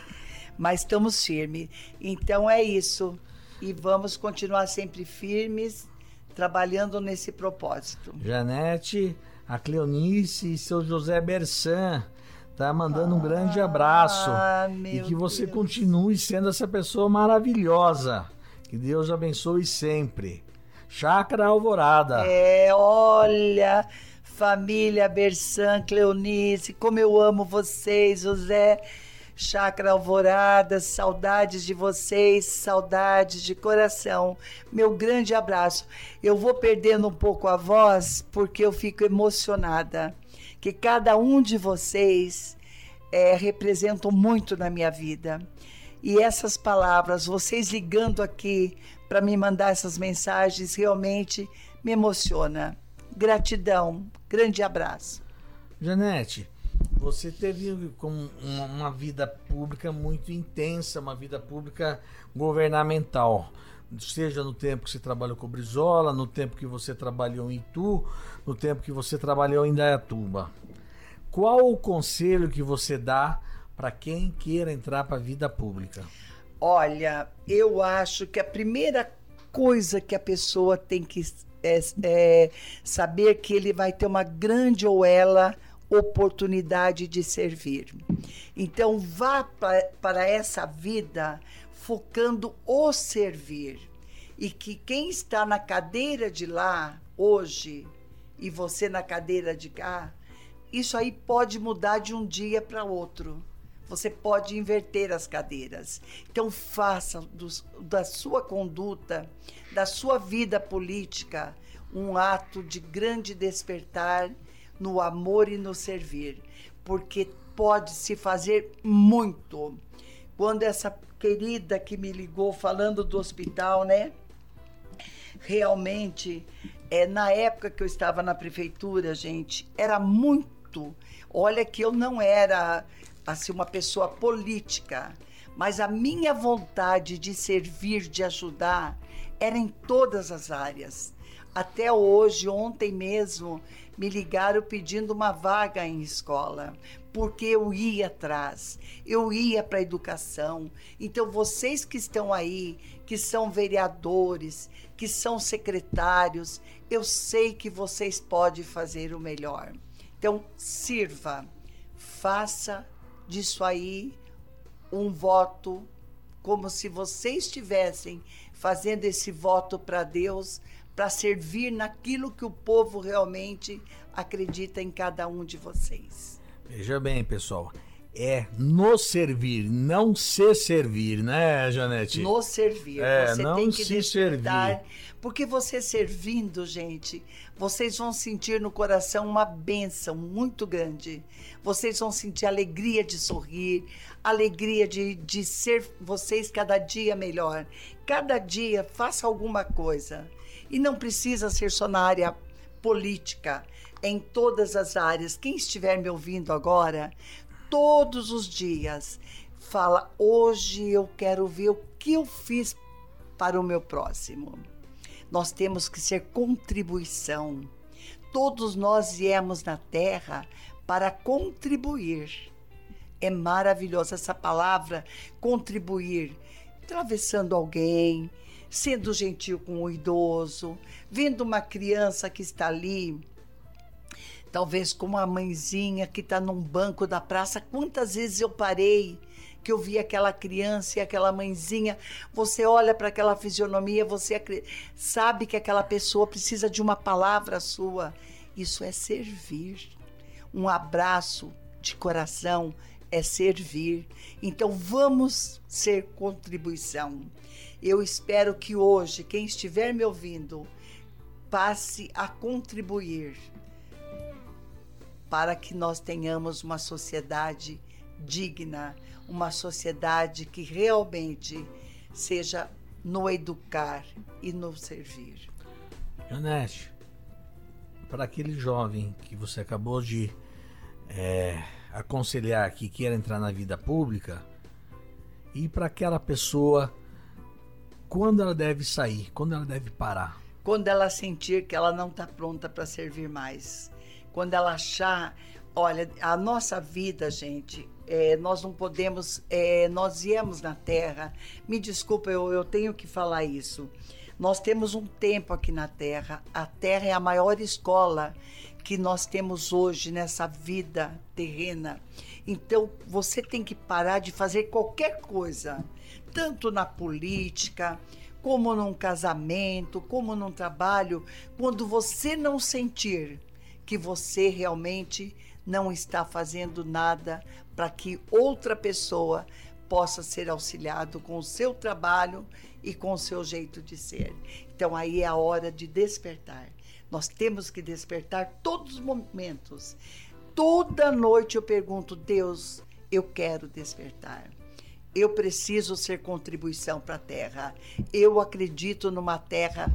[SPEAKER 3] Mas estamos firmes. Então é isso. E vamos continuar sempre firmes, trabalhando nesse propósito.
[SPEAKER 2] Janete, a Cleonice e seu José Bersan. Tá mandando um grande abraço.
[SPEAKER 3] Ah,
[SPEAKER 2] e que você
[SPEAKER 3] Deus.
[SPEAKER 2] continue sendo essa pessoa maravilhosa. Que Deus abençoe sempre. Chácara Alvorada.
[SPEAKER 3] É, olha, família Bersan, Cleonice, como eu amo vocês, José. Chácara Alvorada, saudades de vocês, saudades de coração. Meu grande abraço. Eu vou perdendo um pouco a voz porque eu fico emocionada. Que cada um de vocês é, representam muito na minha vida. E essas palavras, vocês ligando aqui para me mandar essas mensagens, realmente me emociona. Gratidão, grande abraço.
[SPEAKER 2] Janete, você teve com uma, uma vida pública muito intensa, uma vida pública governamental. seja no tempo que você trabalhou com Brizola, no tempo que você trabalhou em Itu, no tempo que você trabalhou em Dayatuba. Qual o conselho que você dá para quem queira entrar para a vida pública?
[SPEAKER 3] Olha, eu acho que a primeira coisa que a pessoa tem que é, é saber que ele vai ter uma grande ou ela oportunidade de servir. Então vá para essa vida focando o servir. E que quem está na cadeira de lá hoje e você na cadeira de cá, isso aí pode mudar de um dia para outro. Você pode inverter as cadeiras. Então, faça do, da sua conduta, da sua vida política, um ato de grande despertar no amor e no servir, porque pode se fazer muito. Quando essa querida que me ligou falando do hospital, né? Realmente, é, na época que eu estava na prefeitura, gente, era muito. Olha que eu não era assim uma pessoa política, mas a minha vontade de servir, de ajudar, era em todas as áreas. Até hoje, ontem mesmo, me ligaram pedindo uma vaga em escola, porque eu ia atrás, eu ia para a educação. Então, vocês que estão aí, que são vereadores, que são secretários, eu sei que vocês podem fazer o melhor. Então, sirva, faça disso aí um voto, como se vocês estivessem fazendo esse voto para Deus, para servir naquilo que o povo realmente acredita em cada um de vocês.
[SPEAKER 2] Veja bem, pessoal, é nos servir, não se servir, né, Janete?
[SPEAKER 3] Nos servir.
[SPEAKER 2] É, você não tem que se servir.
[SPEAKER 3] Porque você servindo, gente, vocês vão sentir no coração uma bênção muito grande. Vocês vão sentir alegria de sorrir, alegria de, de ser vocês cada dia melhor. Cada dia faça alguma coisa. E não precisa ser só na área política, em todas as áreas. Quem estiver me ouvindo agora, todos os dias, fala: hoje eu quero ver o que eu fiz para o meu próximo. Nós temos que ser contribuição. Todos nós viemos na Terra para contribuir. É maravilhosa essa palavra, contribuir. Atravessando alguém, sendo gentil com o idoso, vendo uma criança que está ali talvez como a mãezinha que está num banco da praça. Quantas vezes eu parei que eu vi aquela criança e aquela mãezinha, você olha para aquela fisionomia, você sabe que aquela pessoa precisa de uma palavra sua. Isso é servir. Um abraço de coração é servir. Então vamos ser contribuição. Eu espero que hoje, quem estiver me ouvindo, passe a contribuir para que nós tenhamos uma sociedade digna, uma sociedade que realmente seja no educar e no servir.
[SPEAKER 2] Janete, para aquele jovem que você acabou de é, aconselhar que quer entrar na vida pública, e para aquela pessoa, quando ela deve sair, quando ela deve parar?
[SPEAKER 3] Quando ela sentir que ela não está pronta para servir mais quando ela achar. Olha, a nossa vida, gente, é, nós não podemos. É, nós viemos na Terra. Me desculpa, eu, eu tenho que falar isso. Nós temos um tempo aqui na Terra. A Terra é a maior escola que nós temos hoje nessa vida terrena. Então, você tem que parar de fazer qualquer coisa, tanto na política, como num casamento, como num trabalho, quando você não sentir que você realmente não está fazendo nada para que outra pessoa possa ser auxiliado com o seu trabalho e com o seu jeito de ser. Então aí é a hora de despertar. Nós temos que despertar todos os momentos. Toda noite eu pergunto, Deus, eu quero despertar. Eu preciso ser contribuição para a terra. Eu acredito numa terra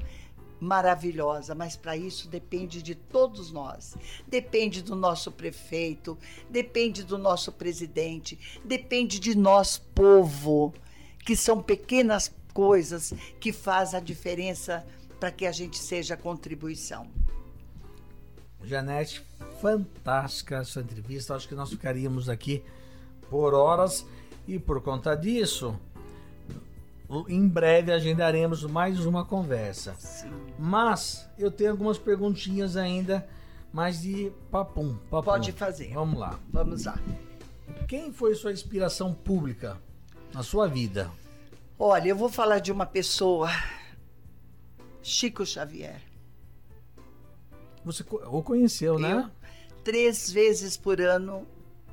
[SPEAKER 3] maravilhosa, mas para isso depende de todos nós. Depende do nosso prefeito, depende do nosso presidente, depende de nós, povo, que são pequenas coisas que faz a diferença para que a gente seja contribuição.
[SPEAKER 2] Janete, fantástica essa entrevista. Acho que nós ficaríamos aqui por horas e por conta disso, em breve agendaremos mais uma conversa.
[SPEAKER 3] Sim.
[SPEAKER 2] Mas eu tenho algumas perguntinhas ainda, mais de papum, papum.
[SPEAKER 3] Pode fazer.
[SPEAKER 2] Vamos lá.
[SPEAKER 3] Vamos lá.
[SPEAKER 2] Quem foi sua inspiração pública na sua vida?
[SPEAKER 3] Olha, eu vou falar de uma pessoa, Chico Xavier.
[SPEAKER 2] Você o conheceu, né?
[SPEAKER 3] Eu, três vezes por ano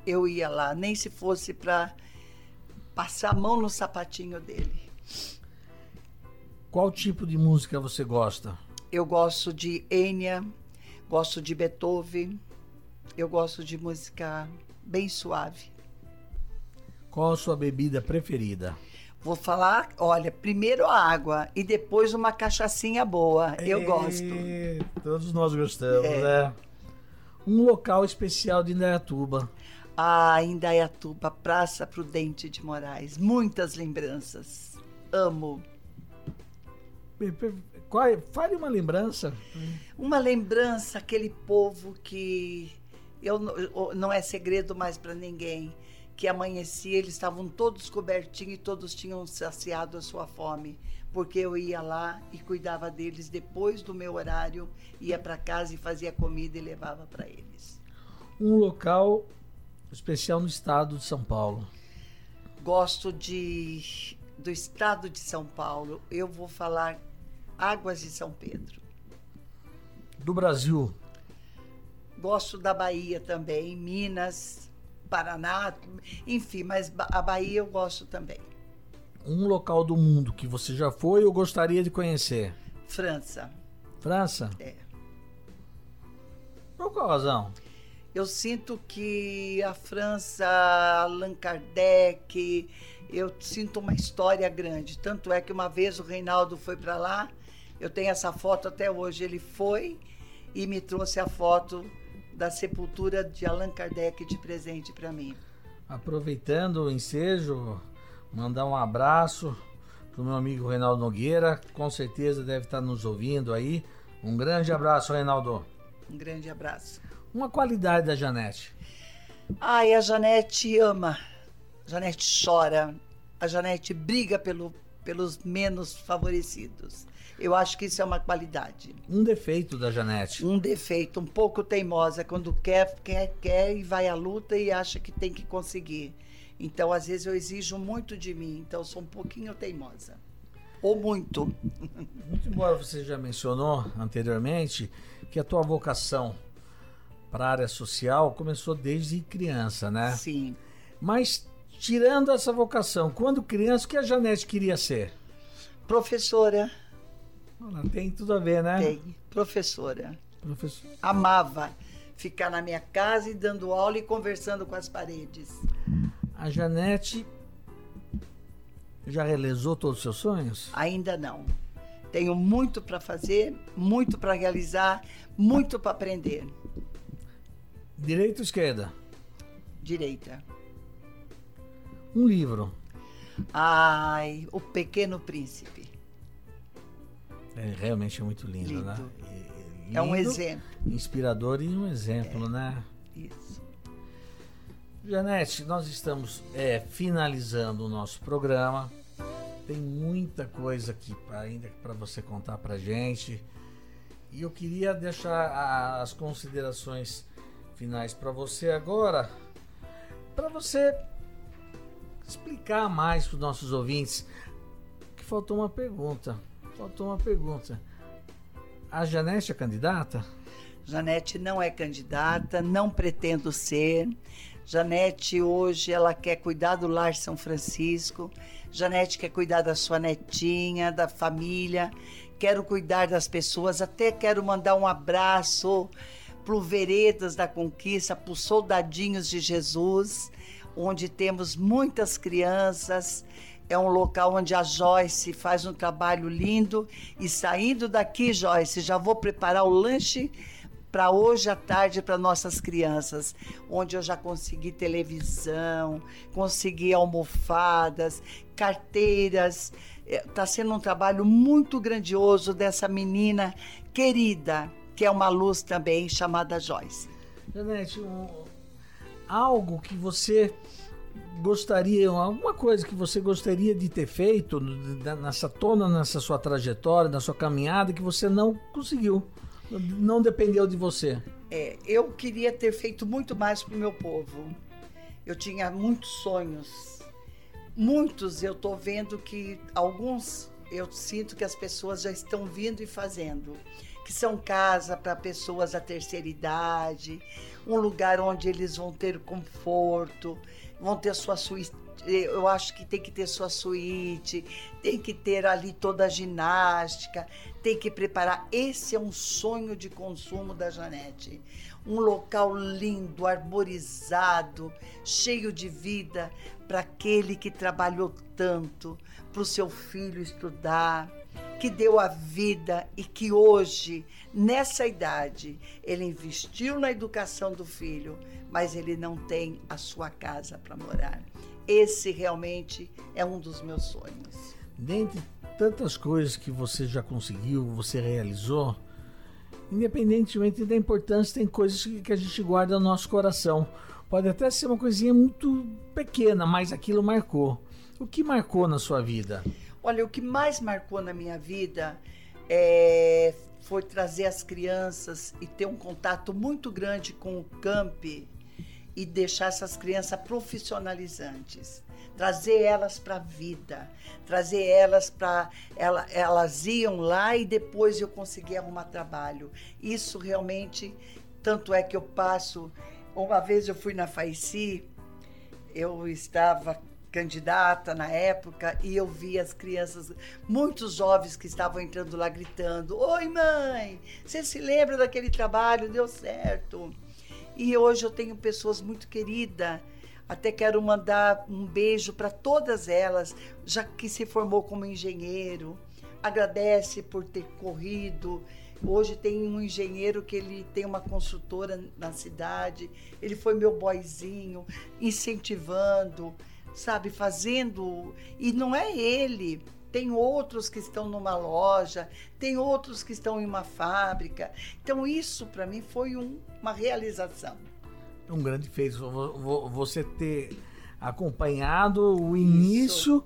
[SPEAKER 3] eu ia lá, nem se fosse para passar a mão no sapatinho dele.
[SPEAKER 2] Qual tipo de música você gosta?
[SPEAKER 3] Eu gosto de Enya, gosto de Beethoven, eu gosto de música bem suave.
[SPEAKER 2] Qual a sua bebida preferida?
[SPEAKER 3] Vou falar, olha, primeiro a água e depois uma cachaçinha boa. Eu
[SPEAKER 2] É,
[SPEAKER 3] gosto.
[SPEAKER 2] Todos nós gostamos,
[SPEAKER 3] É.
[SPEAKER 2] né? Um local especial de Indaiatuba.
[SPEAKER 3] Ah, Indaiatuba, Praça Prudente de Moraes. Muitas lembranças. Amo.
[SPEAKER 2] Qual é? Fale uma lembrança.
[SPEAKER 3] Uma lembrança, aquele povo que eu, não é segredo mais para ninguém, que amanhecia, eles estavam todos cobertinhos e todos tinham saciado a sua fome, porque eu ia lá e cuidava deles depois do meu horário, ia para casa e fazia comida e levava para eles.
[SPEAKER 2] Um local especial no estado de São Paulo.
[SPEAKER 3] Gosto de do estado de São Paulo. Eu vou falar Águas de São Pedro.
[SPEAKER 2] Do Brasil.
[SPEAKER 3] Gosto da Bahia também, Minas, Paraná, enfim, mas a Bahia eu gosto também.
[SPEAKER 2] Um local do mundo que você já foi ou gostaria de conhecer.
[SPEAKER 3] França,
[SPEAKER 2] França?
[SPEAKER 3] é.
[SPEAKER 2] Por qual razão?
[SPEAKER 3] Eu sinto que a França, Allan Kardec, eu sinto uma história grande. Tanto é que uma vez o Reinaldo foi para lá, eu tenho essa foto até hoje. Ele foi e me trouxe a foto da sepultura de Allan Kardec de presente para mim.
[SPEAKER 2] Aproveitando o ensejo, mandar um abraço pro meu amigo Reinaldo Nogueira. Com certeza deve estar nos ouvindo aí. Um grande abraço, Reinaldo.
[SPEAKER 3] Um grande abraço.
[SPEAKER 2] Uma qualidade da Janete.
[SPEAKER 3] Ai, a Janete ama. A Janete chora. A Janete briga pelo, pelos menos favorecidos. Eu acho que isso é uma qualidade.
[SPEAKER 2] Um defeito da Janete.
[SPEAKER 3] Um defeito, um pouco teimosa. Quando quer, quer, quer e vai à luta e acha que tem que conseguir. Então, às vezes, eu exijo muito de mim. Então, sou um pouquinho teimosa. Ou muito. (laughs)
[SPEAKER 2] Muito embora você já mencionou anteriormente que a tua vocação para a área social começou desde criança, né?
[SPEAKER 3] Sim.
[SPEAKER 2] Mas tirando essa vocação, quando criança, o que a Janete queria ser?
[SPEAKER 3] Professora.
[SPEAKER 2] Ela tem tudo a ver, né?
[SPEAKER 3] Tem. Professora.
[SPEAKER 2] Professor.
[SPEAKER 3] Amava ficar na minha casa e dando aula e conversando com as paredes.
[SPEAKER 2] A Janete já realizou todos os seus sonhos?
[SPEAKER 3] Ainda não. Tenho muito para fazer, muito para realizar, muito para aprender.
[SPEAKER 2] Direita ou esquerda?
[SPEAKER 3] Direita.
[SPEAKER 2] Um livro.
[SPEAKER 3] Ai, O Pequeno Príncipe.
[SPEAKER 2] É realmente muito lindo,
[SPEAKER 3] Lindo.
[SPEAKER 2] né? E-
[SPEAKER 3] É um
[SPEAKER 2] lindo,
[SPEAKER 3] exemplo.
[SPEAKER 2] Inspirador e um exemplo, né?
[SPEAKER 3] Isso.
[SPEAKER 2] Janete, nós estamos é, finalizando o nosso programa. Tem muita coisa aqui pra- ainda para você contar pra gente. E eu queria deixar as considerações finais para você agora, para você explicar mais para os nossos ouvintes que faltou uma pergunta. Faltou uma pergunta. A Janete é candidata?
[SPEAKER 3] Janete não é candidata, não pretendo ser. Janete hoje ela quer cuidar do Lar São Francisco. Janete quer cuidar da sua netinha, da família. Quero cuidar das pessoas. Até quero mandar um abraço pro Veredas da Conquista, os soldadinhos de Jesus, onde temos muitas crianças. É um local onde a Joyce faz um trabalho lindo. E saindo daqui, Joyce, já vou preparar o lanche para hoje à tarde para nossas crianças, onde eu já consegui televisão, consegui almofadas, carteiras. Está é, sendo um trabalho muito grandioso dessa menina querida, que é uma luz também, chamada Joyce.
[SPEAKER 2] Janete, um, algo que você gostaria, alguma coisa que você gostaria de ter feito nessa toda nessa sua trajetória, na sua caminhada, que você não conseguiu, não dependeu de você?
[SPEAKER 3] É, eu queria ter feito muito mais para o meu povo. Eu tinha muitos sonhos, muitos. Eu estou vendo que alguns eu sinto que as pessoas já estão vindo e fazendo que são casa para pessoas da terceira idade, um lugar onde eles vão ter conforto, vão ter sua suíte. Eu acho que tem que ter sua suíte, tem que ter ali toda a ginástica, tem que preparar. Esse é um sonho de consumo da Janete. Um local lindo, arborizado, cheio de vida para aquele que trabalhou tanto, para o seu filho estudar, que deu a vida e que hoje, nessa idade, ele investiu na educação do filho, mas ele não tem a sua casa para morar. Esse realmente é um dos meus sonhos.
[SPEAKER 2] Dentre tantas coisas que você já conseguiu, você realizou, independentemente da importância, tem coisas que a gente guarda no nosso coração. Pode até ser uma coisinha muito pequena, mas aquilo marcou. O que marcou na sua vida?
[SPEAKER 3] Olha, o que mais marcou na minha vida é, foi trazer as crianças e ter um contato muito grande com o camp e deixar essas crianças profissionalizantes, trazer elas para a vida, trazer elas para ela, elas iam lá e depois eu consegui arrumar trabalho. Isso realmente, tanto é que eu passo. Uma vez eu fui na Faici, eu estava candidata na época e eu vi as crianças, muitos jovens que estavam entrando lá gritando: Oi, mãe, você se lembra daquele trabalho? Deu certo. E hoje eu tenho pessoas muito queridas. Até quero mandar um beijo para todas elas, já que se formou como engenheiro. Agradece por ter corrido. Hoje tem um engenheiro que ele tem uma construtora na cidade. Ele foi meu boizinho, incentivando sabe, fazendo. E não é ele. Tem outros que estão numa loja, tem outros que estão em uma fábrica. Então, isso para mim foi um, uma realização.
[SPEAKER 2] Um grande feito. Você ter acompanhado o início isso.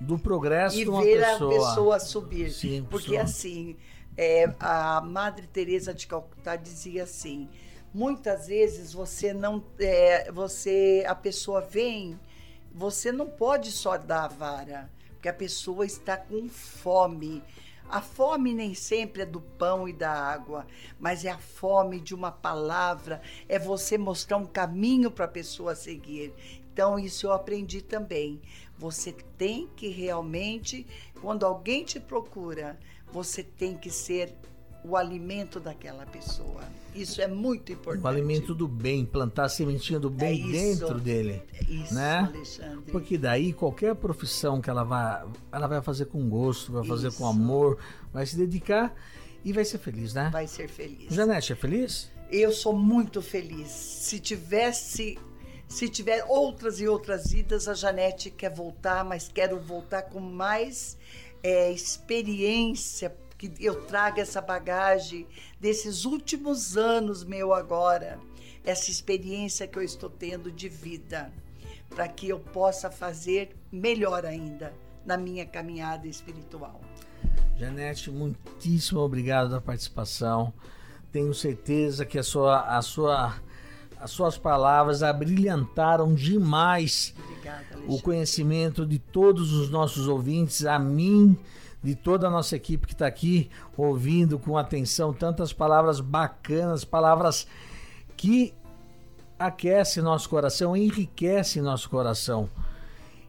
[SPEAKER 2] do progresso
[SPEAKER 3] e
[SPEAKER 2] de uma
[SPEAKER 3] ver
[SPEAKER 2] pessoa.
[SPEAKER 3] a pessoa subir. Sim, Porque, pessoa. assim, é, a Madre Teresa de Calcutá dizia assim: muitas vezes você não. É, você A pessoa vem você não pode só dar a vara, porque a pessoa está com fome. A fome nem sempre é do pão e da água, mas é a fome de uma palavra, é você mostrar um caminho para a pessoa seguir. Então, isso eu aprendi também. Você tem que realmente, quando alguém te procura, você tem que ser o alimento daquela pessoa. Isso é muito importante.
[SPEAKER 2] O alimento do bem, plantar a sementinha do bem é dentro dele.
[SPEAKER 3] É isso,
[SPEAKER 2] né?
[SPEAKER 3] Alexandre.
[SPEAKER 2] Porque daí qualquer profissão que ela vai, ela vai fazer com gosto, vai fazer isso. com amor, vai se dedicar e vai ser feliz, né?
[SPEAKER 3] Vai ser feliz.
[SPEAKER 2] Janete, é feliz?
[SPEAKER 3] Eu sou muito feliz. Se tivesse se tiver outras e outras vidas, a Janete quer voltar, mas quero voltar com mais é, experiência que eu traga essa bagagem desses últimos anos meu agora, essa experiência que eu estou tendo de vida, para que eu possa fazer melhor ainda na minha caminhada espiritual.
[SPEAKER 2] Janete, muitíssimo obrigado pela participação. Tenho certeza que a sua, a sua, as suas palavras abrilhantaram demais
[SPEAKER 3] Obrigada,
[SPEAKER 2] o conhecimento de todos os nossos ouvintes, a mim de toda a nossa equipe que está aqui ouvindo com atenção tantas palavras bacanas, palavras que aquecem nosso coração, enriquecem nosso coração.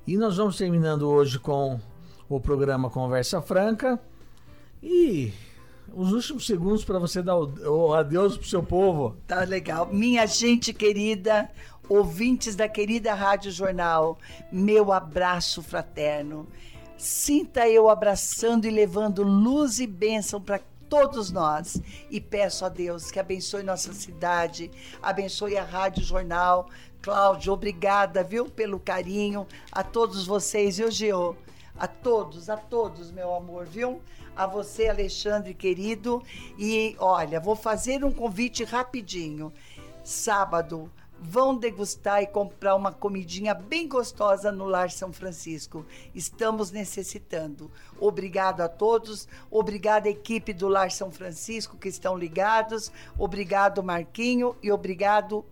[SPEAKER 2] E nós vamos terminando hoje com o programa Conversa Franca e os últimos segundos para você dar o, o adeus pro seu povo.
[SPEAKER 3] Tá legal. Minha gente querida, ouvintes da querida Rádio Jornal, meu abraço fraterno. Sinta eu abraçando e levando luz e bênção para todos nós. E peço a Deus que abençoe nossa cidade, abençoe a Rádio Jornal. Cláudio, obrigada, viu, pelo carinho. A todos vocês, viu, Geo? A todos, a todos, meu amor, viu? A você, Alexandre, querido. E olha, vou fazer um convite rapidinho. Sábado, vão degustar e comprar uma comidinha bem gostosa no Lar São Francisco. Estamos necessitando. Obrigado a todos, obrigado à equipe do Lar São Francisco que estão ligados, obrigado Marquinho e obrigado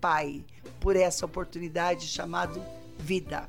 [SPEAKER 3] Pai por essa oportunidade chamada vida.